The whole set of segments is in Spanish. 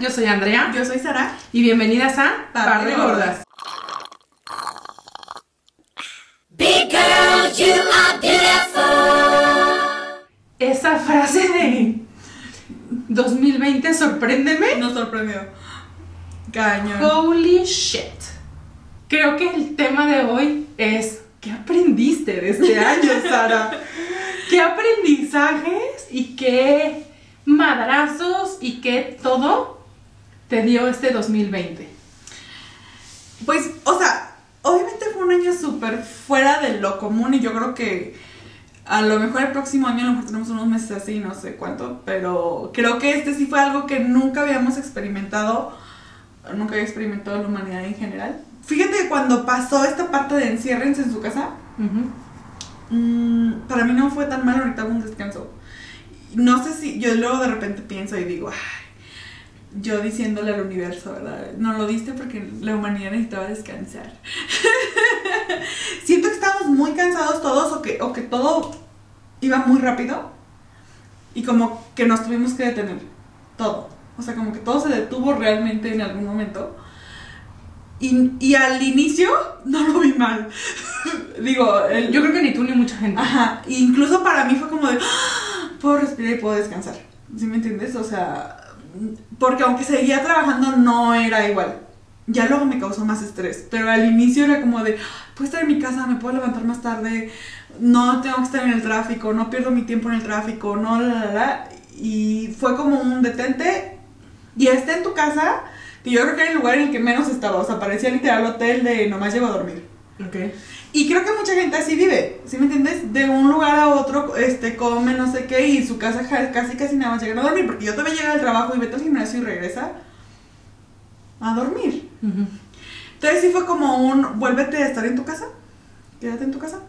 yo soy Andrea. Yo soy Sara. Y bienvenidas a Par de Gordas. Big girl, you are beautiful. Esa frase de 2020, sorpréndeme. Nos sorprendió. Cañón. Holy shit. Creo que el tema de hoy es ¿qué aprendiste de este año, Sara? ¿Qué aprendizajes y qué madrazos y qué todo te dio este 2020? Pues, o sea, obviamente fue un año súper fuera de lo común y yo creo que a lo mejor el próximo año a lo mejor tenemos unos meses así, no sé cuánto, pero creo que este sí fue algo que nunca habíamos experimentado, nunca había experimentado la humanidad en general. Fíjate que cuando pasó esta parte de enciérrense en su casa, mm, para mí no fue tan mal ahorita un descanso. No sé si yo luego de repente pienso y digo, ay, yo diciéndole al universo, ¿verdad? No lo diste porque la humanidad necesitaba descansar. Siento que estábamos muy cansados todos o que, o que todo iba muy rápido y como que nos tuvimos que detener. Todo. O sea, como que todo se detuvo realmente en algún momento. Y, y, al inicio no lo vi mal. Digo, yo creo que ni tú ni mucha gente. Ajá. incluso para mí fue como de, ¡Ah! puedo respirar y puedo descansar. ¿Sí me entiendes? O sea, porque aunque seguía trabajando no era igual. Ya luego me causó más estrés, pero al inicio era como de, puedo estar en mi casa, me puedo levantar más tarde, no tengo que estar en el tráfico, no pierdo mi tiempo en el tráfico, no, la, la, la. Y fue como un detente y esté en tu casa y yo creo que era el lugar en el que menos estaba. O sea, parecía literal hotel de nomás llego a dormir. Ok. Y creo que mucha gente así vive, ¿sí me entiendes? De un lugar a otro, este, come no sé qué, y su casa casi casi nada más llegan a dormir, porque yo todavía llegar al trabajo y vete al gimnasio y regresa a dormir. Entonces sí fue como un, vuélvete a estar en tu casa, quédate en tu casa.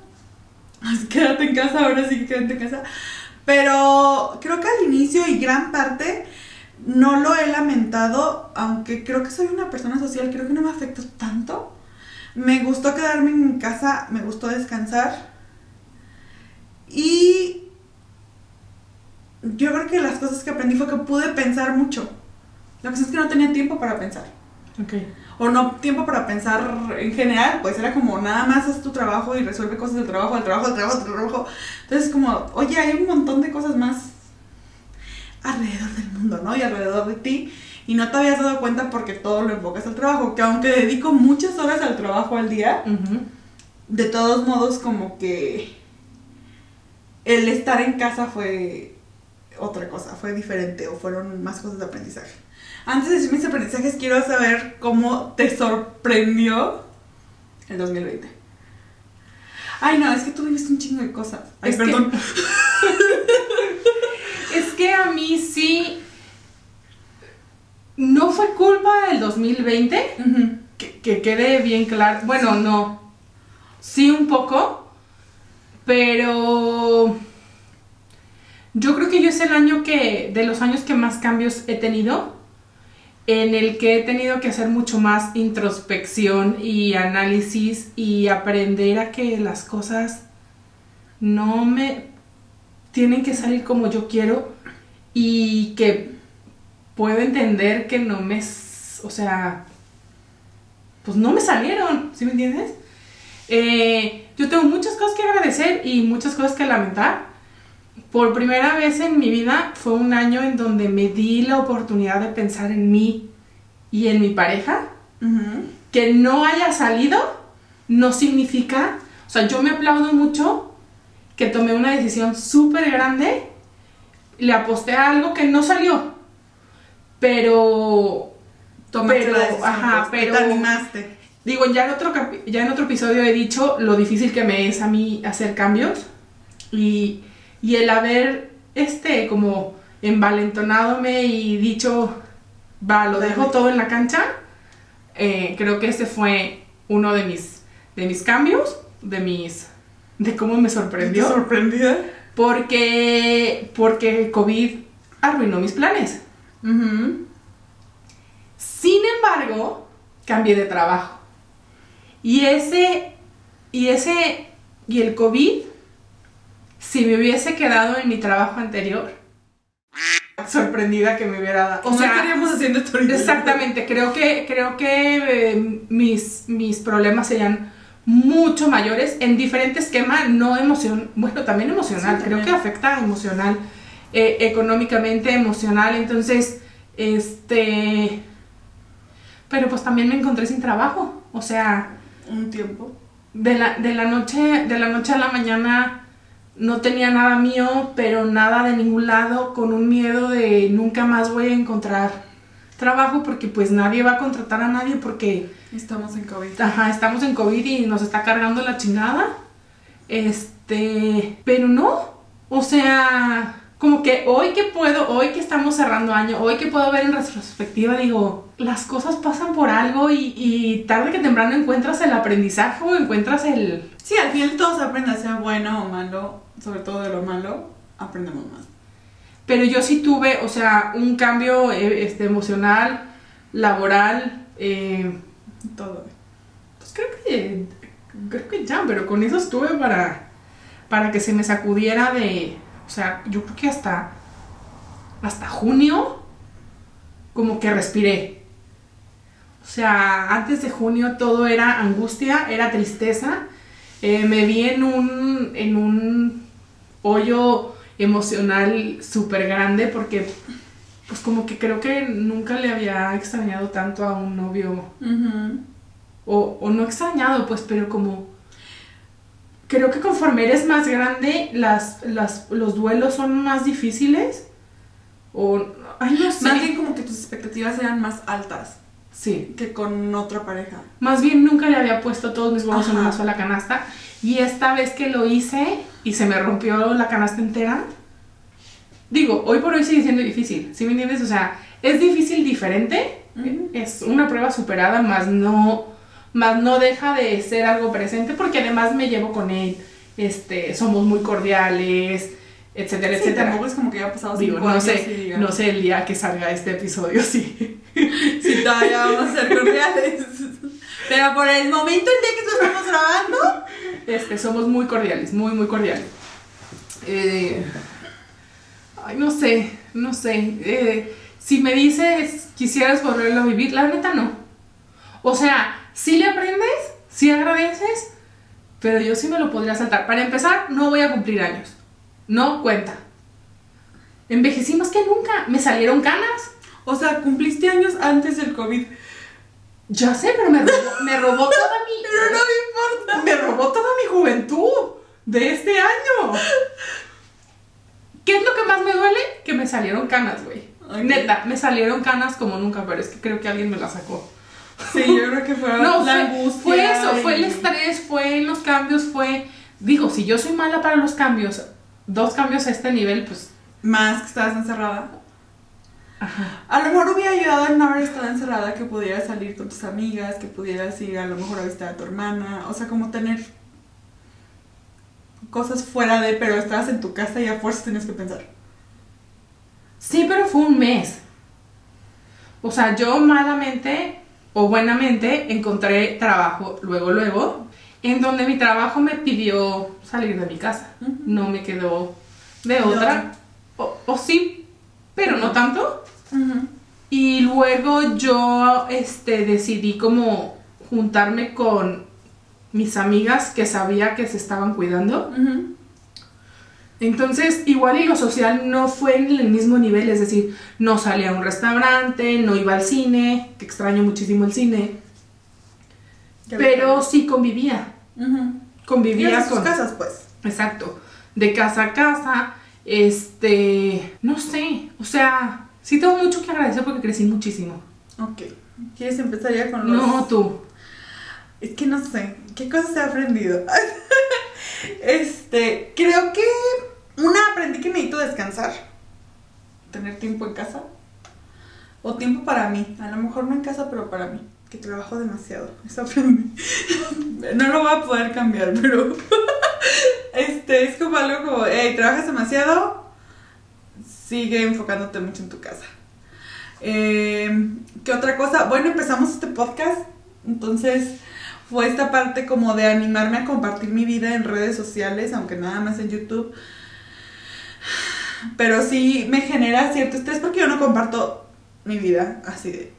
quédate en casa, ahora sí quédate en casa. Pero creo que al inicio y gran parte no lo he lamentado, aunque creo que soy una persona social, creo que no me afectó tanto. Me gustó quedarme en mi casa, me gustó descansar. Y yo creo que las cosas que aprendí fue que pude pensar mucho. La cosa es que no tenía tiempo para pensar. Okay. O no tiempo para pensar en general, pues era como nada más haz tu trabajo y resuelve cosas del trabajo, del trabajo, del trabajo, del trabajo. Entonces como, oye, hay un montón de cosas más alrededor del mundo, ¿no? Y alrededor de ti. Y no te habías dado cuenta porque todo lo enfocas al trabajo. Que aunque dedico muchas horas al trabajo al día, de todos modos como que el estar en casa fue otra cosa, fue diferente o fueron más cosas de aprendizaje. Antes de decir mis aprendizajes, quiero saber cómo te sorprendió el 2020. Ay, no, es que tú viviste un chingo de cosas. Ay, perdón. Es que a mí sí. No fue culpa del 2020. que, que quede bien claro. Bueno, no. Sí, un poco. Pero. Yo creo que yo es el año que. De los años que más cambios he tenido. En el que he tenido que hacer mucho más introspección y análisis y aprender a que las cosas no me tienen que salir como yo quiero y que puedo entender que no me, o sea, pues no me salieron, ¿sí me entiendes? Eh, yo tengo muchas cosas que agradecer y muchas cosas que lamentar. Por primera vez en mi vida fue un año en donde me di la oportunidad de pensar en mí y en mi pareja. Que no haya salido no significa, o sea, yo me aplaudo mucho que tomé una decisión súper grande, le aposté a algo que no salió, pero... pero, ajá, pues, pero... Te animaste. Digo, ya en, otro ya en otro episodio he dicho lo difícil que me es a mí hacer cambios y, y el haber, este, como envalentonadome y dicho, va, lo dejo todo en la cancha, eh, creo que este fue uno de mis, de mis cambios, de mis de cómo me sorprendió. sorprendida? Porque, porque COVID arruinó mis planes. Sin embargo, cambié de trabajo. Y ese, y ese, y el COVID, si me hubiese quedado en mi trabajo anterior, sorprendida que me hubiera dado. O sea, estaríamos haciendo esto. Exactamente, creo que, creo que eh, mis, mis problemas serían mucho mayores en diferente esquema, no emoción, bueno, también emocional, Sí, creo también. que afecta emocional, eh, económicamente, emocional, entonces, este, pero pues también me encontré sin trabajo, o sea, Un tiempo. de la, de la noche, de la noche a la mañana no tenía nada mío, pero nada de ningún lado, con un miedo de nunca más voy a encontrar trabajo porque pues nadie va a contratar a nadie porque Estamos en COVID. ajá, estamos en COVID y nos está cargando la chingada. Este, pero no, o sea, como que hoy que puedo, hoy que estamos cerrando año, hoy que puedo ver en retrospectiva, digo, las cosas pasan por algo y, y tarde que temprano encuentras el aprendizaje o encuentras el... Sí, al final todos aprenden, sea bueno o malo, sobre todo de lo malo, aprendemos más. Pero yo sí tuve, o sea, un cambio eh, este, emocional, laboral, eh, Todo. pues creo que, creo que ya, pero con eso estuve para, para que se me sacudiera de, o sea, yo creo que hasta, hasta junio, como que respiré. O sea, antes de junio todo era angustia, era tristeza. Eh, me vi en un, en un hoyo emocional súper grande porque, pues como que creo que nunca le había extrañado tanto a un novio o, o no extrañado, pues, pero como... Creo que conforme eres más grande, las, las, los duelos son más difíciles. O... Ay, no sé. Más bien como que tus expectativas eran más altas Sí. que con otra pareja. Más bien nunca le había puesto todos mis huevos en una sola canasta. Y esta vez que lo hice y se me rompió la canasta entera. Digo, hoy por hoy sigue siendo difícil. ¿Sí me entiendes? O sea, es difícil diferente. Ujú. Es una prueba superada, más no, más no deja de ser algo presente porque además me llevo con él. Este, somos muy cordiales, etcétera, Sí, etcétera. tampoco es como que ya ha pasado Digo, cinco no años sé, no sé el día que salga este episodio, sí. si todavía vamos a ser cordiales. Pero por el momento, el día que esto estamos grabando, Este, somos muy cordiales, muy, muy cordiales. Eh, ay, no sé, no sé. Eh, si me dices, quisieras volverlo a vivir, la neta no. O sea, sí le aprendes, sí agradeces, pero yo sí me lo podría saltar. Para empezar, no voy a cumplir años. No cuenta. Envejecí más que nunca. Me salieron canas. o sea, cumpliste años antes del COVID. Ya sé, pero me robó, me robó toda mi... Pero no me importa. Me robó toda mi juventud de este año. ¿Qué es lo que más me duele? Que me salieron canas, güey. Neta, me salieron canas como nunca, pero es que creo que alguien me las sacó. Sí, yo creo que fue No, la fue, angustia. fue eso, fue el estrés, fue los cambios, fue... Digo, si yo soy mala para los cambios, dos cambios a este nivel, pues... Más que estabas encerrada. Ajá. A lo mejor hubiera ayudado a no haber estado encerrada, que pudieras salir con tus amigas, que pudieras ir a lo mejor a visitar a tu hermana, o sea, como tener cosas fuera de, pero estabas en tu casa y a fuerzas tenías que pensar. Sí, pero fue un mes. O sea, yo malamente o buenamente encontré trabajo luego, luego, en donde mi trabajo me pidió salir de mi casa. No me quedó de otra. O, o sí, pero no tanto. Y luego yo este, decidí como juntarme con mis amigas que sabía que se estaban cuidando. Entonces, igual y lo social no fue en el mismo nivel, es decir, no salía a un restaurante, no iba al cine, que extraño muchísimo el cine, pero sí convivía, convivía con... casas, pues. Exacto, de casa a casa, este, no sé, o sea, sí tengo mucho que agradecer porque crecí muchísimo. Ok. ¿Quieres empezar ya con los...? No, tú. Es que no sé, ¿qué cosas he aprendido? este, creo que una aprendí que necesito descansar. Tener tiempo en casa. O tiempo para mí. A lo mejor no en casa, pero para mí. Que trabajo demasiado. Eso aprendí. no lo voy a poder cambiar, pero... este, es como algo como, hey, trabajas demasiado. Sigue enfocándote mucho en tu casa. Eh, ¿Qué otra cosa? Bueno, empezamos este podcast. Entonces fue esta parte como de animarme a compartir mi vida en redes sociales, aunque nada más en YouTube. pero sí me genera cierto estrés porque yo no comparto mi vida así de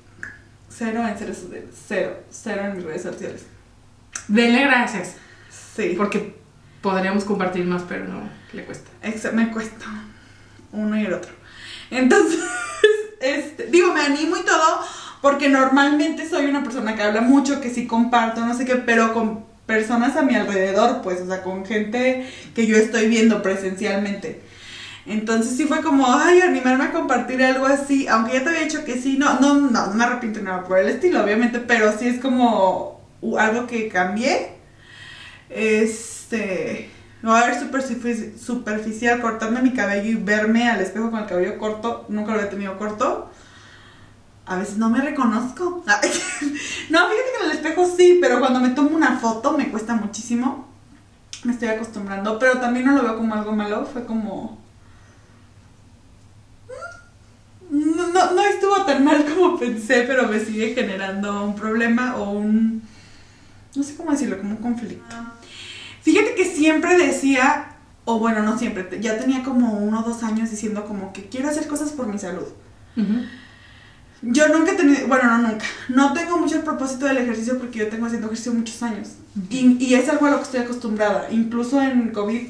cero en redes sociales, cero, cero en mis redes sociales. Denle gracias. Sí. Porque podríamos compartir más, pero no, le cuesta. Me cuesta uno y el otro. Entonces, este, digo, me animo y todo, porque normalmente soy una persona que habla mucho, que sí comparto, no sé qué, pero con personas a mi alrededor, pues, o sea, con gente que yo estoy viendo presencialmente. Entonces sí fue como, ay, animarme a compartir algo así, aunque ya te había dicho que sí, no, no, no, no me arrepiento nada por el estilo, obviamente, pero sí es como algo que cambié. Este, no a ver superfici- superficial, cortarme mi cabello y verme al espejo con el cabello corto, nunca lo había tenido corto. A veces no me reconozco. No, fíjate que en el espejo sí, pero cuando me tomo una foto me cuesta muchísimo. Me estoy acostumbrando, pero también no lo veo como algo malo, fue como... mm, No, no, no estuvo tan mal como pensé, pero me sigue generando un problema o un... No sé cómo decirlo, como un conflicto. Fíjate que siempre decía, o bueno, no siempre, ya tenía como uno o dos años diciendo como que quiero hacer cosas por mi salud. Ujú. Yo nunca he tenido, bueno, no nunca, no tengo mucho el propósito del ejercicio porque yo tengo haciendo ejercicio muchos años. y, y es algo a lo que estoy acostumbrada. Incluso en COVID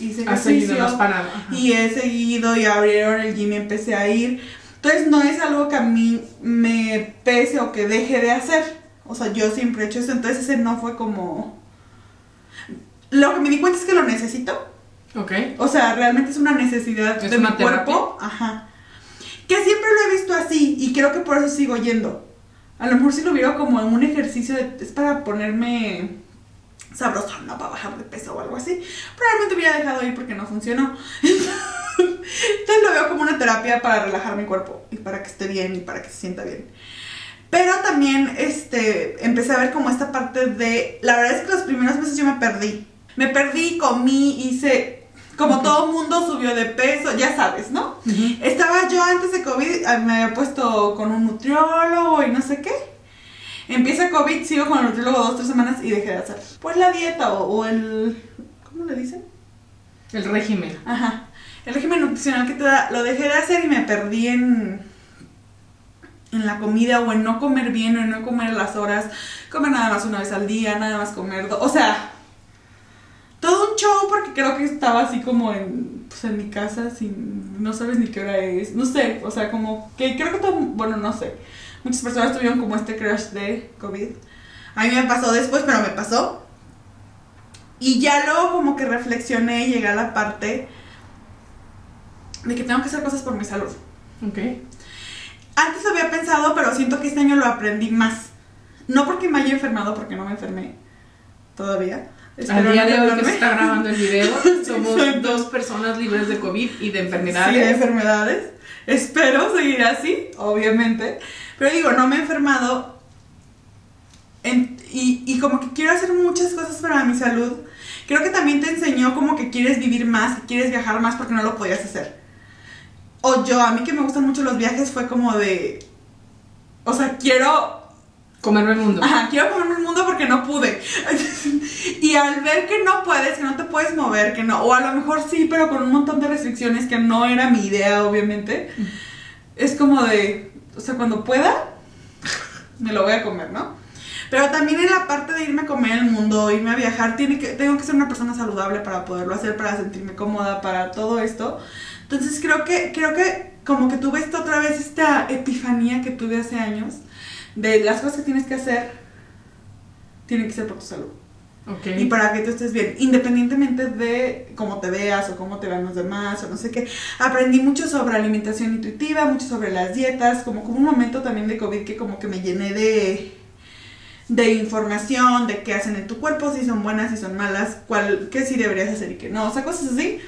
hice Has has ejercicio parado. ajá. y he seguido y abrieron el gym y empecé a ir. Entonces no es algo que a mí me pese o que deje de hacer. O sea, yo siempre he hecho eso. Entonces ese no fue como... Lo que me di cuenta es que lo necesito. Ok. O sea, realmente es una necesidad ¿Es de una mi cuerpo. Ajá. Que siempre lo he visto así y creo que por eso sigo yendo. A lo mejor si lo hubiera como en un ejercicio de- es para ponerme sabroso, no para bajar de peso o algo así. Probablemente hubiera dejado ir porque no funcionó. Entonces lo veo como una terapia para relajar mi cuerpo y para que esté bien y para que se sienta bien. Pero también este, empecé a ver como esta parte de... La verdad es que los primeros meses yo me perdí. Me perdí, comí, hice... Como todo mundo subió de peso, ya sabes, ¿no? Estaba yo antes de COVID, ah, me había puesto con un nutriólogo y no sé qué. Empieza COVID, sigo con el nutriólogo dos, tres semanas y dejé de hacer. Pues la dieta o, o el... ¿Cómo le dicen? El régimen. Ajá. El régimen nutricional que te da, lo dejé de hacer y me perdí en, en la comida o en no comer bien o en no comer las horas, comer nada más una vez al día, nada más comer, o sea, todo un show porque creo que estaba así como en, pues, en mi casa sin, no sabes ni qué hora es, no sé, o sea, como que creo que todo, bueno, no sé, muchas personas tuvieron como este crush de COVID. A mí me pasó después, pero me pasó. Y ya luego como que reflexioné y llegué a la parte de que tengo que hacer cosas por mi salud. Ok. Antes había pensado, pero siento que este año lo aprendí más. No porque me haya enfermado, porque no me enfermé todavía. Al día de hoy que se está grabando el video, somos dos personas libres de COVID y de Sí, de enfermedades. enfermedades. Espero seguir así, obviamente. Pero digo, no me he enfermado. En- y, y como que quiero hacer muchas cosas para mi salud. Creo que también te enseñó como que quieres vivir más, que quieres viajar más porque no lo podías hacer. O yo, a mí que me gustan mucho los viajes, fue como de... O sea, quiero Comerme el mundo. Ajá, quiero comerme el mundo porque no pude. y al ver que no puedes, que no te puedes mover, que no, o a lo mejor sí, pero con un montón de restricciones que no era mi idea, obviamente, es como de, o sea, cuando pueda, me lo voy a comer, ¿no? Pero también en la parte de irme a comer el mundo, irme a viajar, tiene que, tengo que ser una persona saludable para poderlo hacer, para sentirme cómoda, para todo esto. Entonces creo que, creo que como que tuve esta otra vez esta epifanía que tuve hace años de las cosas que tienes que hacer tienen que ser por tu salud Y para que tú estés bien, independientemente de cómo te veas o cómo te vean los demás o no sé qué. Aprendí mucho sobre alimentación intuitiva, mucho sobre las dietas, como como un momento también de COVID que como que me llené de de información, de qué hacen en tu cuerpo, si son buenas, si son malas, cuál, qué sí deberías hacer y qué no, o sea, cosas así.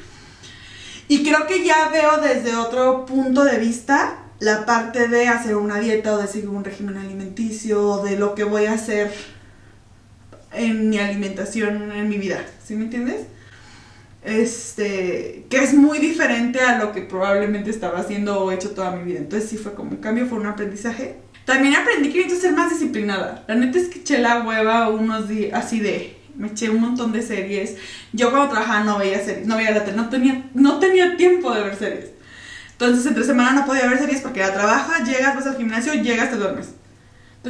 Y creo que ya veo desde otro punto de vista la parte de hacer una dieta o de seguir un régimen alimenticio, o de lo que voy a hacer en mi alimentación, en mi vida, ¿sí me entiendes? Este, que es muy diferente a lo que probablemente estaba haciendo o hecho toda mi vida. Entonces sí fue como un cambio, fue un aprendizaje. También aprendí que necesito ser más disciplinada. La neta es que eché la hueva unos días así de, me eché un montón de series. Yo cuando trabajaba no veía series, no veía la tele, no tenía, no tenía tiempo de ver series. Entonces entre semana no podía ver series porque ya trabaja, llegas, vas al gimnasio, llegas, te duermes.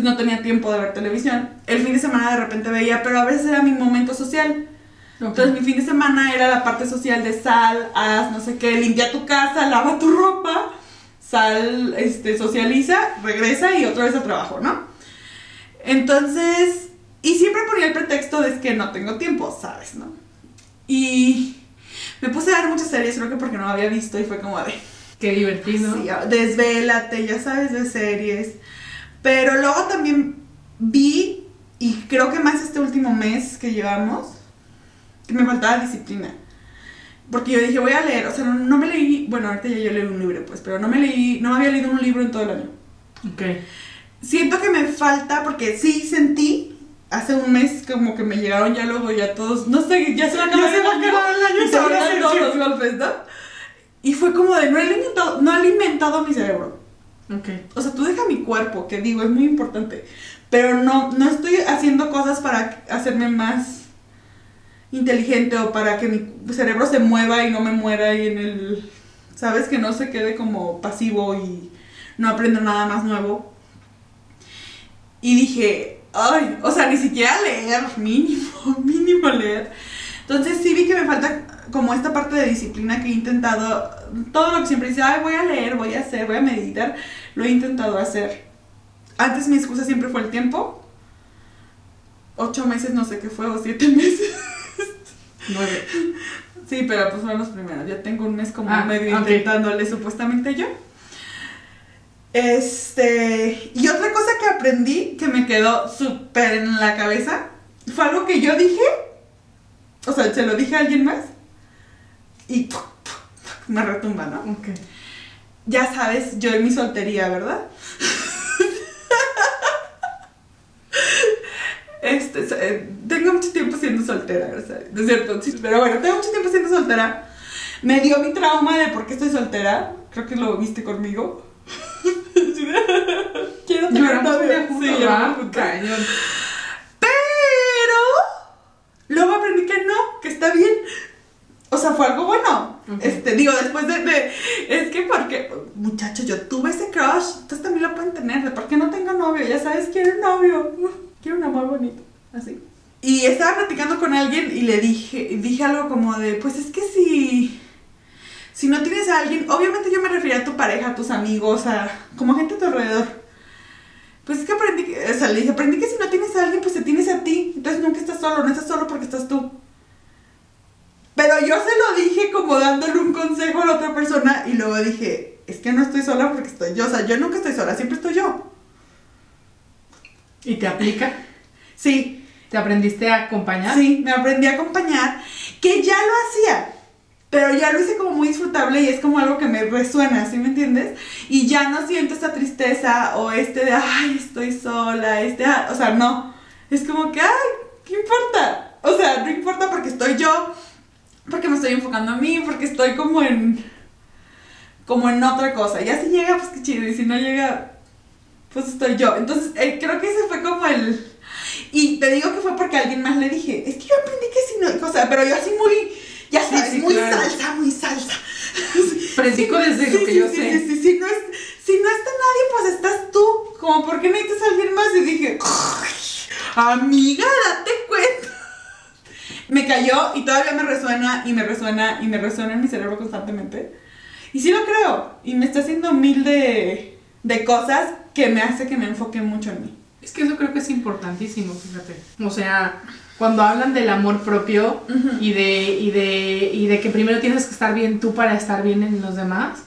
No tenía tiempo de ver televisión. El fin de semana de repente veía, pero a veces era mi momento social. Entonces mi fin de semana era la parte social de sal, haz, no sé qué, limpia tu casa, lava tu ropa, sal, este, socializa, regresa y otra vez al trabajo, ¿no? Entonces, y siempre ponía el pretexto de que no tengo tiempo, ¿sabes? ¿No? Y me puse a ver muchas series, creo que porque no había visto y fue como de... Qué divertido. Sí, desvélate, ya sabes, de series. Pero luego también vi, y creo que más este último mes que llevamos, que me faltaba disciplina. Porque yo dije, voy a leer, o sea, no, me leí, bueno, ahorita ya yo leí un libro, pues, pero no me leí, no me había leído un libro en todo el año. Ok. Siento que me falta, porque sí sentí hace un mes como que me llegaron ya luego ya todos, no sé, ya se va a acabar el año, y se van a hacer todos los golpes, ¿no? Y fue como de, no he alimentado, no he alimentado mi cerebro. Ok. O sea, tú deja mi cuerpo, que digo, es muy importante. Pero no, no estoy haciendo cosas para hacerme más inteligente o para que mi cerebro se mueva y no me muera y en el... ¿Sabes? Que no se quede como pasivo y no aprenda nada más nuevo. Y dije, ay, o sea, ni siquiera leer, mínimo, mínimo leer. Entonces sí vi que me falta como esta parte de disciplina que he intentado, todo lo que siempre dice, ay, voy a leer, voy a hacer, voy a meditar, lo he intentado hacer. Antes mi excusa siempre fue el tiempo. Ocho meses, no sé qué fue, o siete meses. Nueve. Sí, pero pues fueron los primeros. Ya tengo un mes como Ah, medio intentándole supuestamente yo. Este. Y otra cosa que aprendí que me quedó súper en la cabeza fue algo que yo dije. O sea, se lo dije a alguien más. Y me retumba, ¿no? Ok. Ya sabes, yo en mi soltería, ¿verdad? Este, eh, tengo mucho tiempo siendo soltera, ¿verdad? ¿no es cierto? Sí, pero bueno, tengo mucho tiempo siendo soltera. Me dio mi trauma de por qué estoy soltera. Creo que lo viste conmigo. Quiero tener novio. Sí, ¿va? lloramos juntos. Cañón. Pero luego aprendí que no, que está bien. O sea, fue algo bueno. Este, digo, después de, de- Es que porque, muchachos, yo tuve ese crush. Ustedes también lo pueden tener. De por qué no tengo novio. Ya sabes, quiero un novio. Quiero un amor bonito. Así. Y estaba platicando con alguien y le dije, dije algo como de, pues es que si. Si no tienes a alguien, obviamente yo me refería a tu pareja, a tus amigos, a como gente a tu alrededor. Pues es que aprendí, o sea, le dije, aprendí que si no tienes a alguien, pues te tienes a ti. Entonces nunca estás solo, no estás solo porque estás tú. Pero yo se lo dije como dándole un consejo a la otra persona y luego dije, es que no estoy sola porque estoy yo. O sea, yo nunca estoy sola, siempre estoy yo. ¿Y te aplica? Sí, ¿Te aprendiste a acompañar? sí, me aprendí a acompañar, que ya lo hacía. Pero ya lo hice como muy disfrutable y es como algo que me resuena, ¿sí me entiendes? Y ya no siento esta tristeza o este de, ay, estoy sola, este, ah", o sea, no. Es como que, ay, ¿qué importa? O sea, no importa porque estoy yo, porque me estoy enfocando a mí, porque estoy como en, como en otra cosa. Ya si llega, pues qué chido, y si no llega, pues estoy yo. Entonces, eh, creo que ese fue como el... Y te digo que fue porque a alguien más le dije, es que yo aprendí que si no, o sea, pero yo así muy, ya Sí, sabes, sí, muy claro. salsa, muy salsa. Predico desde lo que sí, yo sí, sé. Sí, sí, sí, no es, si no está nadie, pues estás tú. Como, ¿por qué necesitas a alguien más? Y dije, amiga, date cuenta. Me cayó y todavía me resuena y me resuena y me resuena en mi cerebro constantemente. Y sí lo creo. Y me está haciendo mil de, de cosas que me hace que me enfoque mucho en mí. Es que eso creo que es importantísimo, fíjate. O sea, cuando hablan del amor propio y, de, y, de, y de que primero tienes que estar bien tú para estar bien en los demás,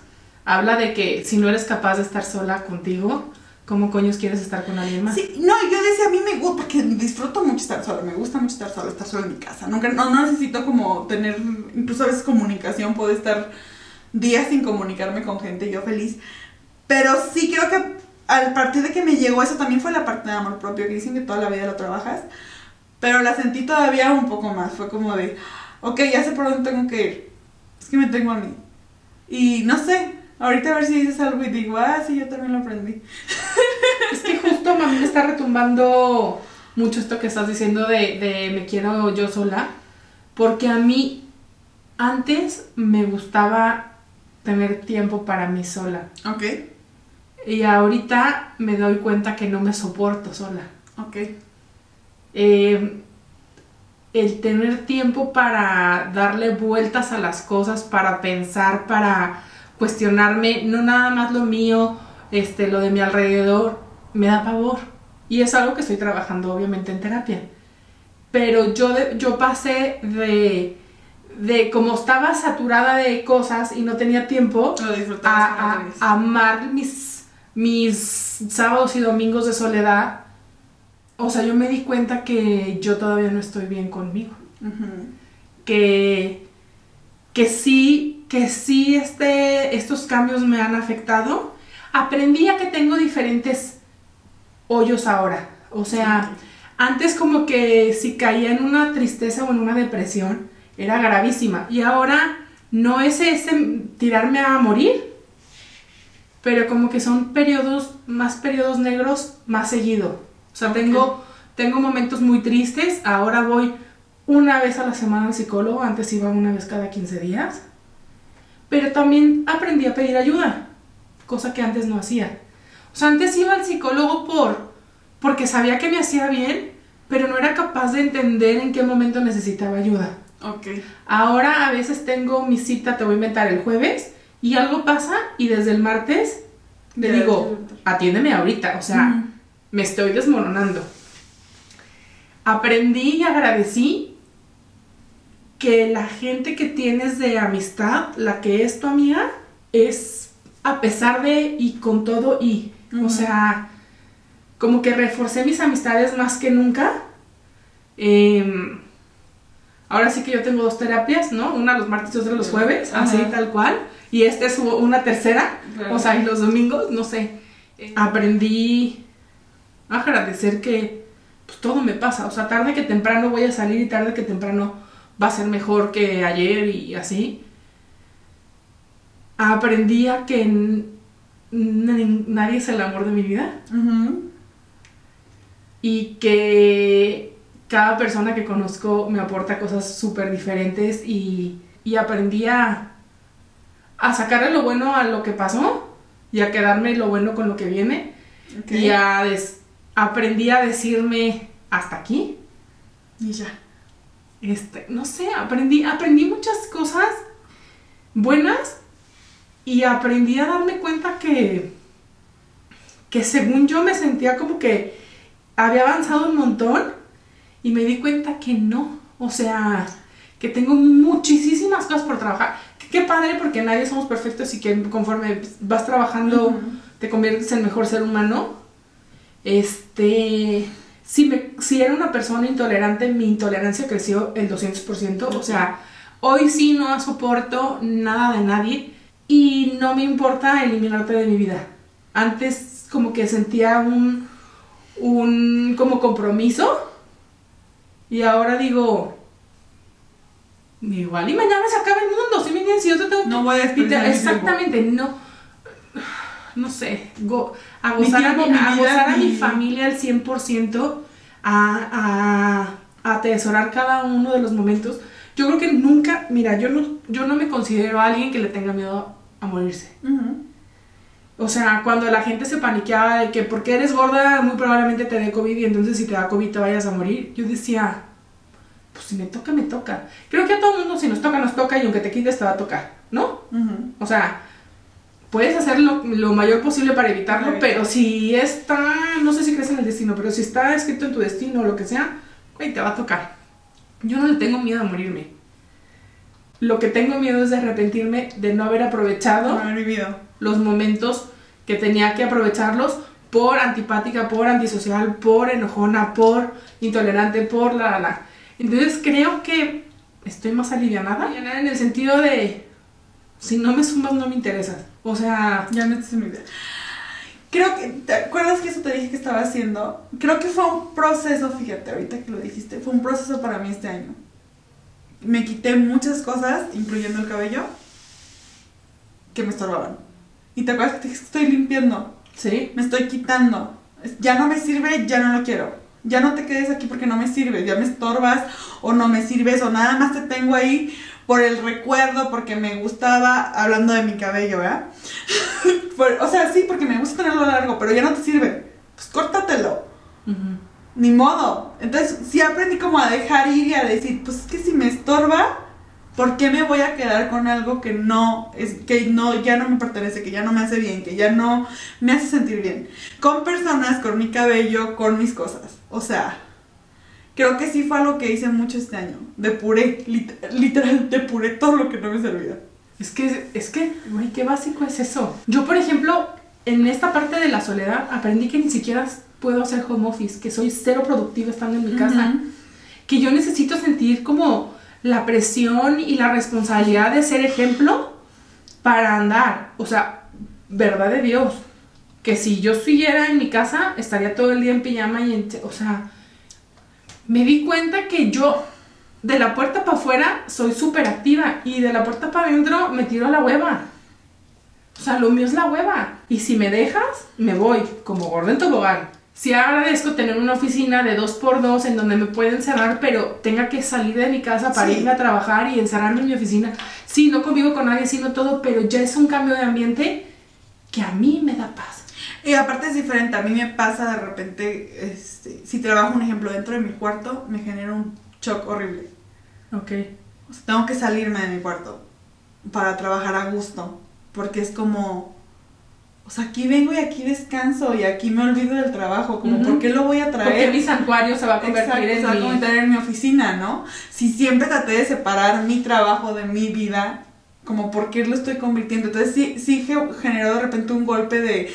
habla de que si no eres capaz de estar sola contigo, ¿cómo coños quieres estar con alguien más? Sí, no, yo decía, a mí me gusta, porque disfruto mucho estar sola, me gusta mucho estar sola, estar sola en mi casa. Nunca, no, no necesito como tener, incluso a veces comunicación, puedo estar días sin comunicarme con gente, yo feliz. Pero sí creo que al partir de que me llegó eso también fue la parte de amor propio, que dicen que toda la vida lo trabajas. Pero la sentí todavía un poco más, fue como de, ok, ya sé por dónde tengo que ir. Es que me tengo a mí. Y no sé, ahorita a ver si dices algo y digo, ah, sí, yo también lo aprendí. Es que justo a mí me está retumbando mucho esto que estás diciendo de, de me quiero yo sola, porque a mí antes me gustaba tener tiempo para mí sola. Ok, Y ahorita me doy cuenta que no me soporto sola. ok. Eh, el tener tiempo para darle vueltas a las cosas, para pensar, para cuestionarme, no nada más lo mío, este, lo de mi alrededor, me da pavor. Y es algo que estoy trabajando obviamente en terapia. Pero yo, de- yo pasé de, de como estaba saturada de cosas y no tenía tiempo, a, amar mis, mis sábados y domingos de soledad. O sea, yo me di cuenta que yo todavía no estoy bien conmigo. Que, que sí, que sí este, estos cambios me han afectado. Aprendí a que tengo diferentes hoyos ahora. O sea, antes como que si caía en una tristeza o en una depresión, era gravísima. Y ahora no es ese tirarme a morir, pero como que son periodos, más periodos negros más seguido. O sea, tengo, tengo momentos muy tristes, ahora voy una vez a la semana al psicólogo, antes iba una vez cada 15 días, pero también aprendí a pedir ayuda, cosa que antes no hacía. O sea, antes iba al psicólogo por, porque sabía que me hacía bien, pero no era capaz de entender en qué momento necesitaba ayuda. Ok. Ahora a veces tengo mi cita, te voy a inventar el jueves, y algo pasa y desde el martes le Ya, digo, atiéndeme ahorita, o sea, me estoy desmoronando. Aprendí y agradecí que la gente que tienes de amistad, la que es tu amiga, es a pesar de y con todo y. O sea, como que reforcé mis amistades más que nunca. Em, ahora sí que yo tengo dos terapias, ¿no? Una los martes y otra los jueves, Ajá. así tal cual. Y esta es una tercera. Claro. O sea, y los domingos, no sé. Aprendí a agradecer que pues, todo me pasa. O sea, tarde que temprano voy a salir y tarde que temprano va a ser mejor que ayer y así. Aprendí a que nadie es el amor de mi vida y que cada persona que conozco me aporta cosas súper diferentes y, y aprendí a, a sacarle lo bueno a lo que pasó y a quedarme lo bueno con lo que viene y a des- aprendí a decirme hasta aquí. Y ya. Este, no sé, aprendí, aprendí muchas cosas buenas y aprendí a darme cuenta que, que según yo me sentía como que había avanzado un montón y me di cuenta que no, o sea, que tengo muchísimas cosas por trabajar. Que Qué padre porque nadie somos perfectos y que conforme vas trabajando te conviertes en mejor ser humano. Este, si, me, si era una persona intolerante, mi intolerancia creció el 200%. O sea, hoy sí no soporto nada de nadie y no me importa eliminarte de mi vida. Antes como que sentía un, un como compromiso y ahora digo, igual y mañana se acaba el mundo, ¿sí me entiendes? Si yo te tengo que- No voy a. Exactamente, no. No sé, go- a gozar, a, tiempo, mi, a gozar a mi mi- familia al 100%, a, a, a atesorar cada uno de los momentos. Yo creo que nunca, mira, yo no, yo no me considero alguien que le tenga miedo a morirse. O sea, cuando la gente se paniqueaba de que porque eres gorda muy probablemente te dé COVID y entonces si te da COVID te vayas a morir, yo decía, pues si me toca, me toca. Creo que a todo mundo si nos toca, nos toca y aunque te quites te va a tocar, ¿no? O sea, puedes hacer lo, lo mayor posible para evitarlo, pero si está, no sé si crees en el destino, pero si está escrito en tu destino o lo que sea, güey, te va a tocar. Yo no le tengo miedo a morirme. Lo que tengo miedo es de arrepentirme de no haber aprovechado No haber los momentos que tenía que aprovecharlos por antipática, por antisocial, por enojona, por intolerante, por la la la. Entonces creo que estoy más alivianada. Alivianada en el sentido de si no me sumas no me interesas. O sea, Ya no te mi vida. Creo que, ¿te acuerdas que eso te dije que estaba haciendo? Creo que fue un proceso, fíjate, ahorita que lo dijiste, fue un proceso para mí este año. Me quité muchas cosas, incluyendo el cabello, que me estorbaban. Y te acuerdas que te dije, estoy limpiando, sí, me estoy quitando. Ya no me sirve, ya no lo quiero. Ya no te quedes aquí porque no me sirves, ya me estorbas o no me sirves o nada más te tengo ahí por el recuerdo, porque me gustaba, hablando de mi cabello, ¿verdad? o sea, sí, porque me gusta tenerlo largo, pero ya no te sirve. Pues córtatelo. Ni modo. Entonces, sí aprendí como a dejar ir y a decir, pues es que si me estorba, ¿por qué me voy a quedar con algo que no es que no ya no me pertenece, que ya no me hace bien, que ya no me hace sentir bien? Con personas, con mi cabello, con mis cosas. O sea, creo que sí fue algo que hice mucho este año. Depuré, literal, depuré todo lo que no me servía. Es que, es que, güey, qué básico es eso. Yo, por ejemplo, en esta parte de la soledad, aprendí que ni siquiera puedo hacer home office, que soy cero productiva estando en mi casa. Que yo necesito sentir como la presión y la responsabilidad de ser ejemplo para andar. O sea, verdad de Dios. Que si yo siguiera en mi casa, estaría todo el día en pijama y en... O sea, me di cuenta que yo de la puerta para afuera soy súper activa y de la puerta para adentro me tiro a la hueva. O sea, lo mío es la hueva. Y si me dejas, me voy, como gordo en tobogán. Sí agradezco tener una oficina de dos por dos en donde me pueden encerrar, pero tenga que salir de mi casa para irme a trabajar y encerrarme en mi oficina. Sí, no convivo con nadie, sino todo, pero ya es un cambio de ambiente que a mí me da paz. Y aparte es diferente, a mí me pasa de repente, este, si trabajo un ejemplo dentro de mi cuarto, me genera un shock horrible. Ok. O sea, tengo que salirme de mi cuarto para trabajar a gusto, porque es como, o sea, aquí vengo y aquí descanso y aquí me olvido del trabajo, como, ¿por qué lo voy a traer? Porque mi santuario se va a convertir en se va a convertir en mi oficina, ¿no? Si siempre traté de separar mi trabajo de mi vida, como, ¿por qué lo estoy convirtiendo? Entonces sí, sí generó de repente un golpe de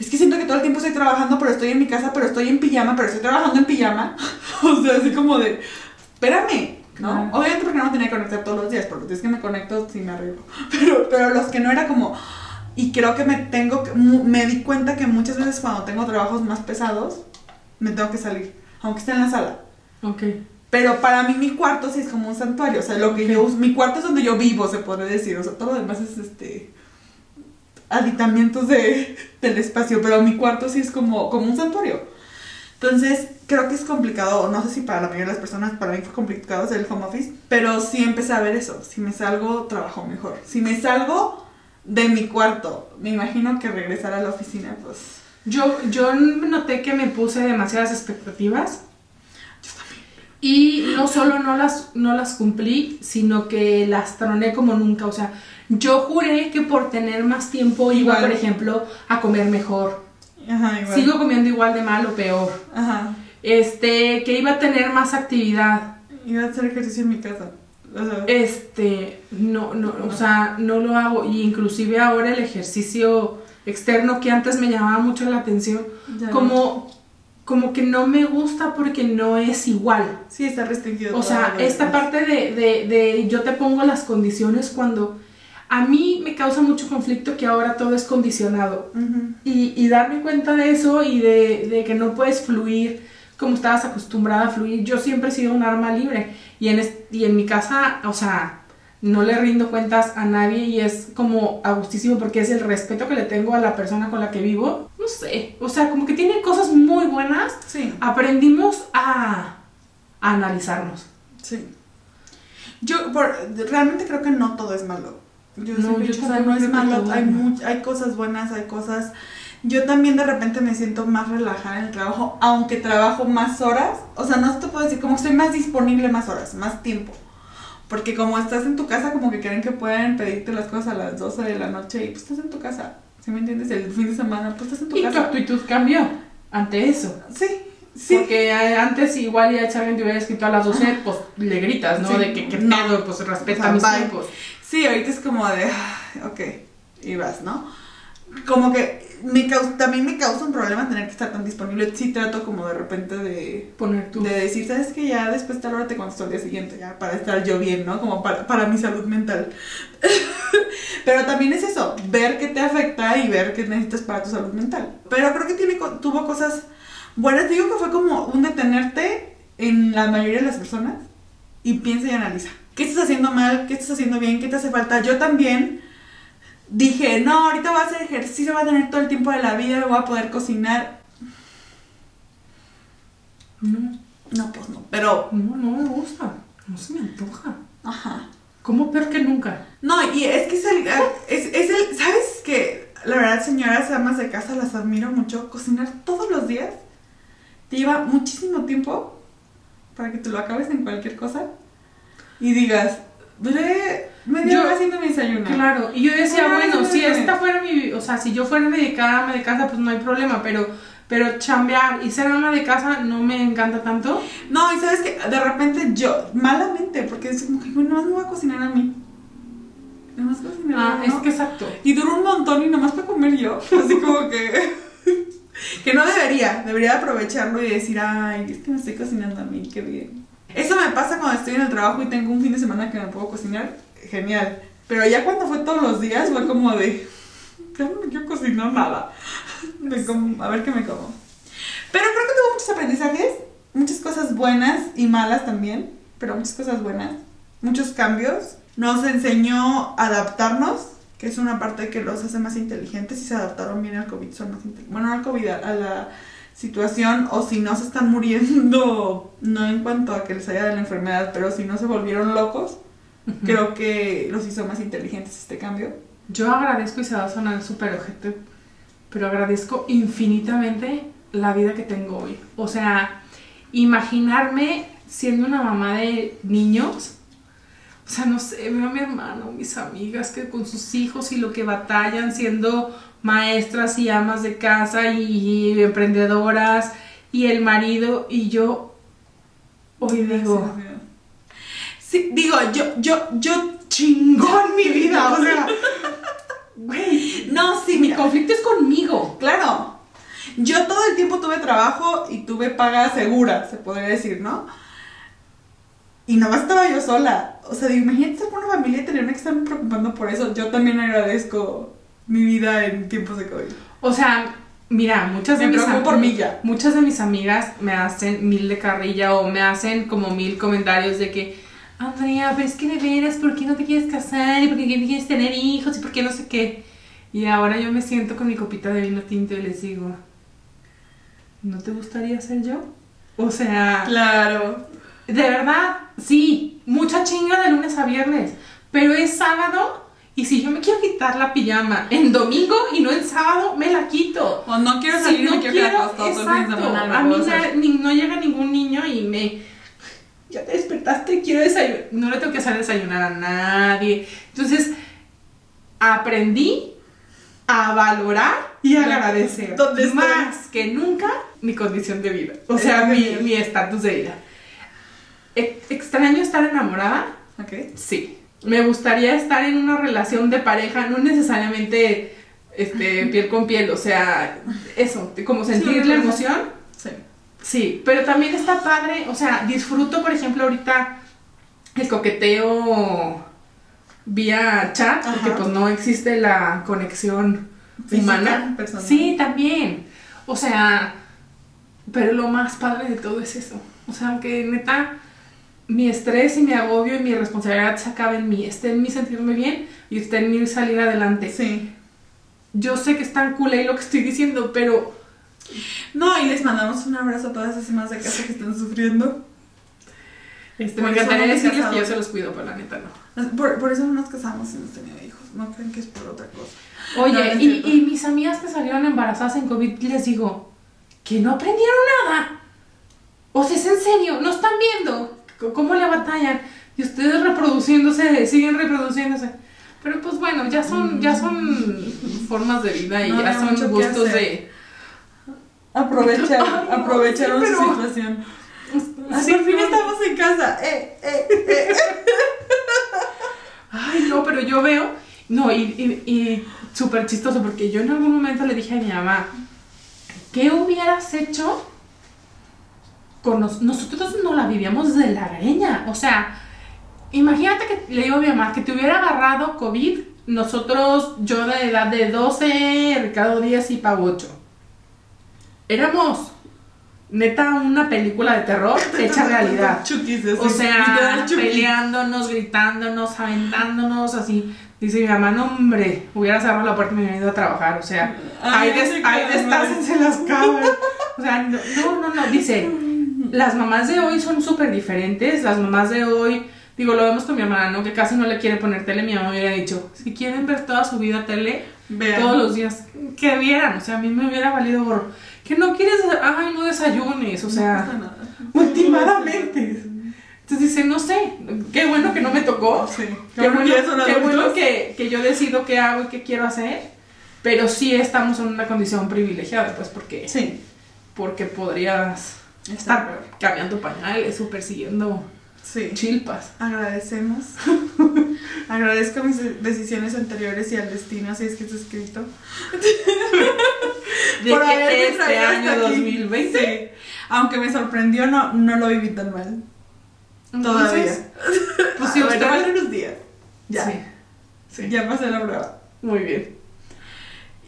es que siento que todo el tiempo estoy trabajando, pero estoy en mi casa, pero estoy en pijama, pero estoy trabajando en pijama. o sea, así como de, espérame, ¿no? Obviamente porque no me tenía que conectar todos los días, porque los días que me conecto sí me arreglo. Pero, pero los que no era como, y creo que me tengo, que, me di cuenta que muchas veces cuando tengo trabajos más pesados, me tengo que salir, aunque esté en la sala. Ok. Pero para mí mi cuarto sí es como un santuario, o sea, lo que yo, mi cuarto es donde yo vivo, se puede decir, o sea, todo lo demás es este aditamientos de, del espacio, pero mi cuarto sí es como, como un santuario. Entonces, creo que es complicado, no sé si para la mayoría de las personas, para mí fue complicado hacer el home office, pero sí empecé a ver eso. Si me salgo, trabajo mejor. Si me salgo de mi cuarto, me imagino que regresar a la oficina, pues... Yo, yo noté que me puse demasiadas expectativas. Y no solo no las, no las cumplí, sino que las troné como nunca. O sea, yo juré que por tener más tiempo iba, por ejemplo, a comer mejor. Ajá, igual. Sigo comiendo igual de mal o peor. Ajá. Este, que iba a tener más actividad. Iba a hacer ejercicio en mi casa. Este, no, no, o sea, no lo hago. Y inclusive ahora el ejercicio externo que antes me llamaba mucho la atención, como, como que no me gusta porque no es igual. Sí, está restringido. O sea, esta parte de, de, de yo te pongo las condiciones cuando a mí me causa mucho conflicto que ahora todo es condicionado. y, darme cuenta de eso y de, que no puedes fluir como estabas acostumbrada a fluir. Yo siempre he sido un arma libre. Y en, y en mi casa, o sea, no le rindo cuentas a nadie y es como agustísimo porque es el respeto que le tengo a la persona con la que vivo. No sé, o sea, como que tiene cosas muy buenas. Sí. Aprendimos a, analizarnos. Sí. Yo realmente creo que no todo es malo. Yo no, no es malo, hay, hay cosas buenas, hay cosas... Yo también de repente me siento más relajada en el trabajo, aunque trabajo más horas. O sea, no te puedo decir, como estoy más disponible más horas, más tiempo. Porque como estás en tu casa, como que quieren que puedan pedirte las cosas a las 12 de la noche y pues estás en tu casa. ¿Sí me entiendes? El fin de semana, pues estás en tu casa. Y tu actitud cambió ante eso. Sí. Sí. Porque antes igual ya si alguien te hubiera escrito a las 12, pues le gritas, ¿no? De que, que no. pues respeta mis tiempos. Sí, ahorita es como de, ok, y vas, ¿no? Como que me también me causa un problema tener que estar tan disponible. Sí trato como de repente de... Poner tú. De decir, ¿sabes que Ya después de tal hora te contesto al día siguiente, ya, para estar yo bien, ¿no? Como para, para mi salud mental. Pero también es eso, ver qué te afecta y ver qué necesitas para tu salud mental. Pero creo que tiene, tuvo cosas buenas. Digo que fue como un detenerte en la mayoría de las personas y piensa y analiza. ¿Qué estás haciendo mal? ¿Qué estás haciendo bien? ¿Qué te hace falta? Yo también dije, no, ahorita voy a hacer ejercicio, voy a tener todo el tiempo de la vida, voy a poder cocinar. No, No, pues no, pero, no, no me gusta. No se me antoja. ajá. ¿Cómo peor que nunca? No, y es que es el, es, es el, ¿sabes que La verdad, señoras amas de casa, las admiro mucho. Cocinar todos los días te lleva muchísimo tiempo para que te lo acabes en cualquier cosa y digas, duré media hora haciendo mi desayuno. Claro, y yo decía, Ah, bueno, si esta fuera mi, o sea, si yo fuera dedicada ama de casa, pues no hay problema, pero, pero chambear y ser ama de casa no me encanta tanto. No, y sabes que de repente yo, malamente, porque es como que, bueno, nomás me voy a cocinar a mí. Nomás cocinar a Ah, mí, es ¿no? que exacto. Y duró un montón y nomás para comer yo. Así como que. que no debería. Debería aprovecharlo y decir, ay, es que me estoy cocinando a mí, qué bien. Eso me pasa cuando estoy en el trabajo y tengo un fin de semana que me puedo cocinar. Genial. Pero ya cuando fue todos los días, fue como de. Ya no quiero cocinar nada. Me como- a ver qué me como. Pero creo que tuvo muchos aprendizajes, muchas cosas buenas y malas también, pero muchas cosas buenas, muchos cambios. Nos enseñó a adaptarnos, que es una parte que los hace más inteligentes y se adaptaron bien al COVID, son más. Bueno, no al COVID, a la situación, o si no se están muriendo, no en cuanto a que les haya dado la enfermedad, pero si no se volvieron locos, creo que los hizo más inteligentes este cambio. Yo agradezco y se va a sonar súper ojete, pero agradezco infinitamente la vida que tengo hoy. O sea, imaginarme siendo una mamá de niños. O sea, no sé, veo a mi hermano, mis amigas que con sus hijos y lo que batallan siendo maestras y amas de casa y, emprendedoras y el marido y yo hoy digo, Sí, digo, yo, yo, yo chingón mi vida, o sea, güey, No, sí, mi mira. conflicto es conmigo. Claro. Yo todo el tiempo tuve trabajo y tuve paga segura, se podría decir, ¿no? Y no estaba yo sola. O sea, digo, imagínate ser una familia y tener que estarme preocupando por eso. Yo también agradezco mi vida en tiempos de COVID. O sea, mira, muchas de Me mis por mí ya. Muchas de mis amigas me hacen mil de carrilla o me hacen como mil comentarios de que, Andrea, pero es que de veras, ¿por qué no te quieres casar? ¿Y por qué no quieres tener hijos? ¿Y por qué no sé qué? Y ahora yo me siento con mi copita de vino tinto y les digo, ¿no te gustaría ser yo? O sea, Claro. De verdad, sí, mucha chinga de lunes a viernes, pero es sábado y si yo me quiero quitar la pijama en domingo y no en sábado, me la quito. O no quiero salir no me quiero quedar acostado todo el fin de exacto, semana. a mí ni- no llega ningún niño y me... Ya te despertaste, quiero desayunar. No le tengo que hacer desayunar a nadie. Entonces, aprendí a valorar y a agradecer más que nunca mi condición de vida. O sea, mi estatus de vida. ¿Extraño estar enamorada? Ok. Sí. Me gustaría estar en una relación de pareja, no necesariamente este, piel con piel, o sea, eso, como sentir Sí, la emoción. Sí. Sí, pero también está padre, o sea, disfruto, por ejemplo, ahorita el coqueteo vía chat, porque pues no existe la conexión Física, humana. personal. Sí, también. O sea, pero lo más padre de todo es eso. O sea, que neta, mi estrés y mi agobio y mi responsabilidad se acabe en mí. Esté en mí sentirme bien y esté en mí salir adelante. Sí. Yo sé que es tan culé lo que estoy diciendo, pero No, y les mandamos un abrazo a todas esas más de casa que están sufriendo. este, me encantaría no decirles que yo se los cuido, pero la neta no. Por, por eso no nos casamos y hemos tenido hijos. No creen que es por otra cosa. Oye, No, no y, y mis amigas que salieron embarazadas en COVID, les digo, que no aprendieron nada. O sea, es en serio, no están viendo cómo le batallan. Y ustedes reproduciéndose, siguen reproduciéndose. Pero pues bueno, ya son, ya son formas de vida y No, ya son gustos de. Aprovechar, Ay, aprovecharon sí, su situación. Ah, Sí, por fin no. estamos en casa. Eh, eh, eh. Ay, no, pero yo veo. No, y, y, y súper chistoso, porque yo en algún momento le dije a mi mamá, ¿qué hubieras hecho con nos- nosotros? No la vivíamos de la greña. O sea, imagínate que le digo a mi mamá que te hubiera agarrado COVID. Nosotros, yo de edad de 12, Ricardo Díaz y Pau 8. Éramos neta una película de terror hecha realidad. O sea, peleándonos, gritándonos, aventándonos, así. Dice mi mamá, no, hombre, hubiera cerrado la puerta y me hubiera ido a trabajar. O sea, Ay, hay de, sí, hay de claro, estásense las cabras. O sea, no, no, no, no. Dice, las mamás de hoy son súper diferentes. Las mamás de hoy, digo, lo vemos con mi hermana, ¿no? Que casi no le quiere poner tele. Mi mamá me hubiera dicho, si quieren ver toda su vida tele, Vean. todos los días, que vieran. O sea, a mí me hubiera valido gorro. Que no quieres, ay, no desayunes. O No sea, pasa nada. últimamente. Entonces dice, no sé, qué bueno que no me tocó. Sí. Qué bueno, qué bueno que, que yo decido qué hago y qué quiero hacer. Pero sí estamos en una condición privilegiada, pues, porque, Sí. porque podrías estar cambiando pañales o persiguiendo Sí. chilpas. Agradecemos. Agradezco mis decisiones anteriores y al destino, si es que está escrito. De Por que este año aquí. 2020. Sí. Aunque me sorprendió, no, no lo viví tan mal. Todavía. Pues si A ver, usted- van unos días. Ya. Sí, sí. Ya pasé la prueba. Muy bien.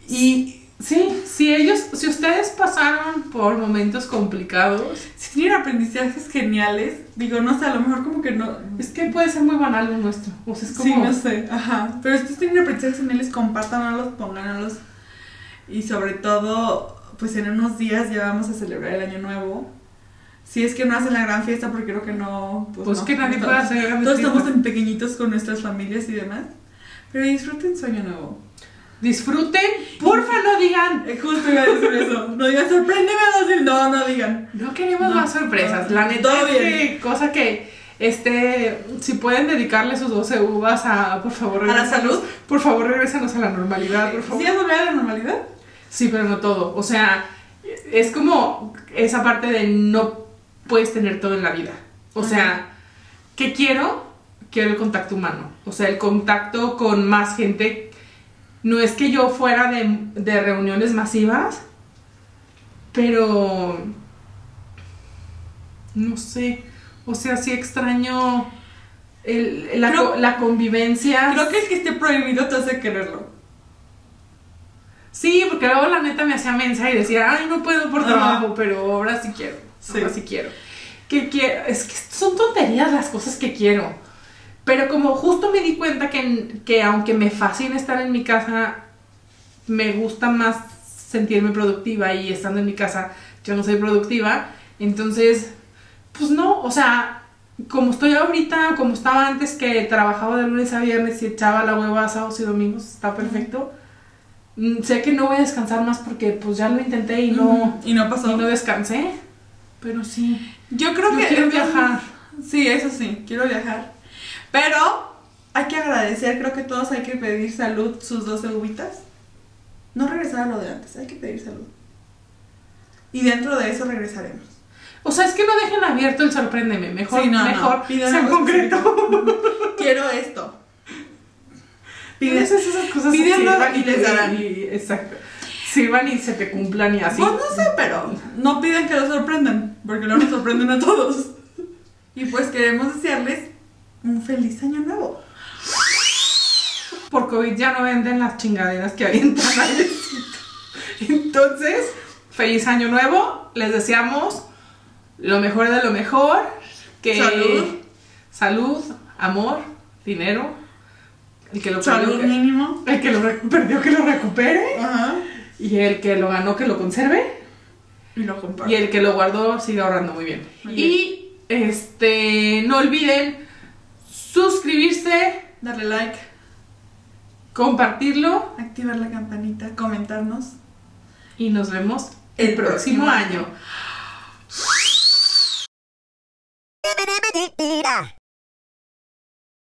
Y sí, si ellos, si ustedes pasaron por momentos complicados, Si tienen aprendizajes geniales, digo, no sé, a lo mejor como que no. es que puede ser muy banal lo nuestro. O sea, es como. Sí, no sé, ajá. Pero si ustedes tienen aprendizajes geniales, compártanlos, pónganlos. Y sobre todo, pues en unos días ya vamos a celebrar el año nuevo. Si es que no hacen la gran fiesta, porque creo que no. Pues no, que nadie puede hacer grandes Todos estamos tan pequeñitos con nuestras familias y demás. Pero disfruten su año nuevo. Disfruten. Porfa, no digan. Eh, Justo iba a decir eso. No digan, sorpréndeme a 2000. No, no digan. No queremos No, más sorpresas. no, La neta todo es bien. que cosa que. Este, si pueden dedicarle sus 12 uvas a, por favor, ¿A la salud? Por favor, regrésanos a la normalidad, por favor. ¿Sí has la normalidad? Sí, pero no todo. O sea, es como esa parte de no puedes tener todo en la vida. O sea, ¿qué quiero? Quiero el contacto humano. O sea, el contacto con más gente. No es que yo fuera de, de reuniones masivas, pero... No sé. O sea, sí extraño el- la, Creo- la convivencia. Creo que el que esté prohibido te hace quererlo. Sí, porque luego la neta me hacía mensa y decía, ay, no puedo por trabajo, pero ahora sí quiero. Sí. Ahora sí quiero. Que quiero. Es que son tonterías las cosas que quiero. Pero como justo me di cuenta que, que aunque me fascina estar en mi casa, me gusta más sentirme productiva y estando en mi casa yo no soy productiva. Entonces, pues no, o sea, como estoy ahorita, como estaba antes que trabajaba de lunes a viernes y echaba la hueva sábados y domingos, está perfecto. Mm, Sé que no voy a descansar más porque pues ya lo intenté y no. Y no pasó. y no descansé. Pero sí. Yo creo Yo que. quiero viajar. Sí, eso sí, quiero viajar. Pero hay que agradecer, creo que todos hay que pedir salud, sus 12 uvitas. No regresar a lo de antes, hay que pedir salud. Y dentro de eso regresaremos. O sea, es que no dejen abierto el sorpréndeme. Mejor, Sí, no, no. mejor, en algo concreto. Quiero esto. Pides esas cosas pídenlo sirvan y les darán. y- exacto. Sirvan y se te cumplan y así. Pues no sé, pero no piden que los sorprendan, porque no nos sorprenden a todos. Y pues queremos desearles un feliz año nuevo. Por COVID ya no venden las chingaderas que avientan al Entonces, feliz año nuevo. Les deseamos lo mejor de lo mejor. Que Salud. Salud, amor, dinero. El que lo Salud perdió, mínimo. el que lo perdió que lo recupere. Ajá. Y el que lo ganó que lo conserve. Y lo comparto. Y el que lo guardó sigue ahorrando muy bien. Muy y este no olviden suscribirse, darle like, compartirlo, activar la campanita, comentarnos. Y nos vemos el, próximo, año.